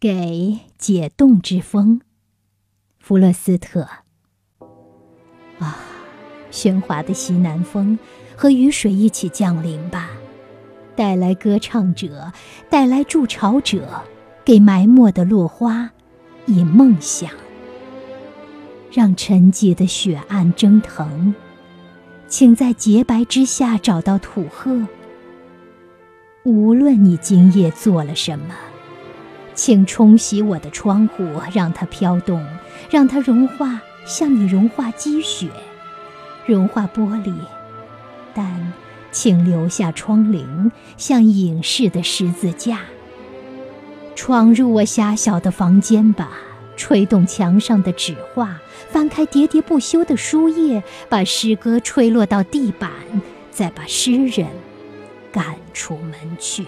给解冻之风，弗勒斯特。啊，喧哗的西南风和雨水一起降临吧，带来歌唱者，带来筑巢者，给埋没的落花以梦想，让沉寂的雪岸蒸腾，请在洁白之下找到土褐。无论你今夜做了什么。请冲洗我的窗户，让它飘动，让它融化，像你融化积雪，融化玻璃。但请留下窗棂，像隐士的十字架。闯入我狭小的房间吧，吹动墙上的纸画，翻开喋喋不休的书页，把诗歌吹落到地板，再把诗人赶出门去。